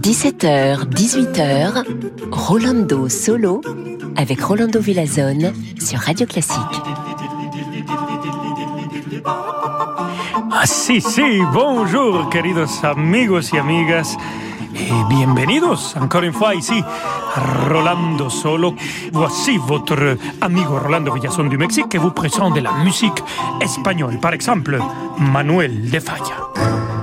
17h, 18h, Rolando Solo avec Rolando Villazone sur Radio Classique. Ah, si, si, bonjour, queridos amigos y amigas. Bienvenidos encore une fois ici, Rolando Solo. Voici votre amigo Rolando Villazón du Mexique qui vous présente de la musique espagnole. Par exemple, Manuel de Falla.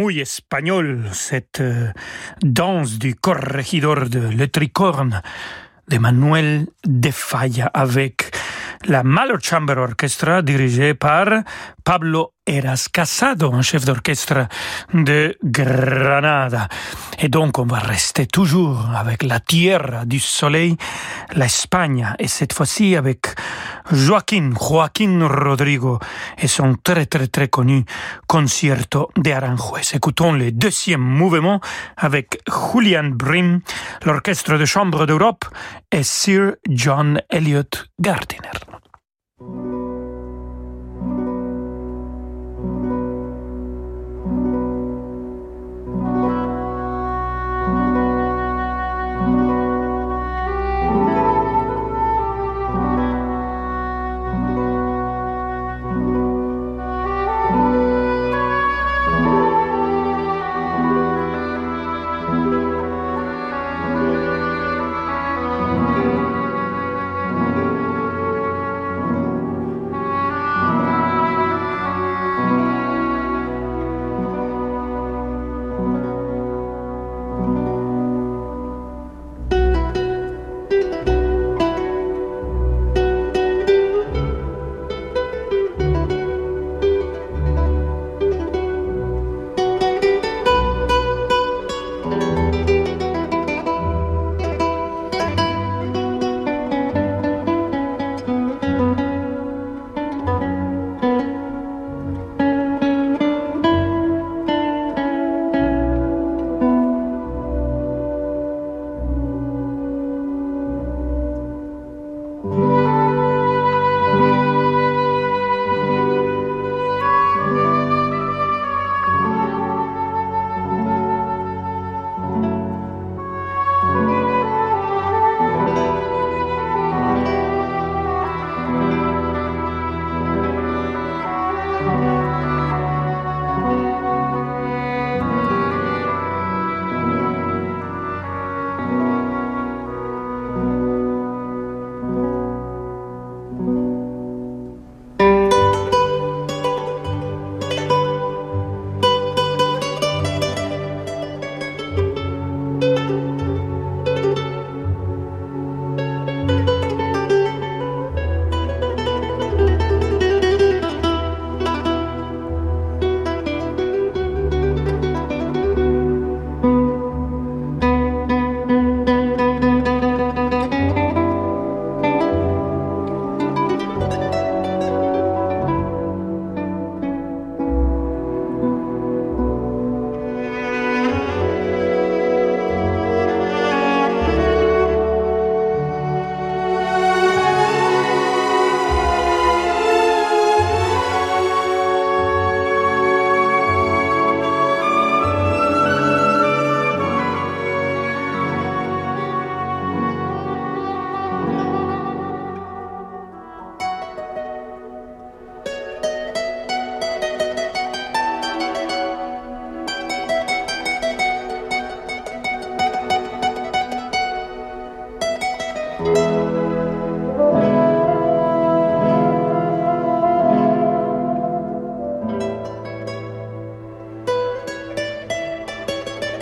Muy espagnol, cette euh, danse du corregidor de Le Tricorne de Manuel de Falla avec la Malo Chamber Orchestra dirigée par Pablo Eras Casado, un chef d'orchestre de Granada. Et donc on va rester toujours avec la Tierra du Soleil, l'Espagne, et cette fois-ci avec Joaquín, Joaquín Rodrigo et son très très très connu Concierto de Aranjuez. Écoutons le deuxième mouvement avec Julian Brim, l'orchestre de chambre d'Europe et Sir John Elliot Gardiner.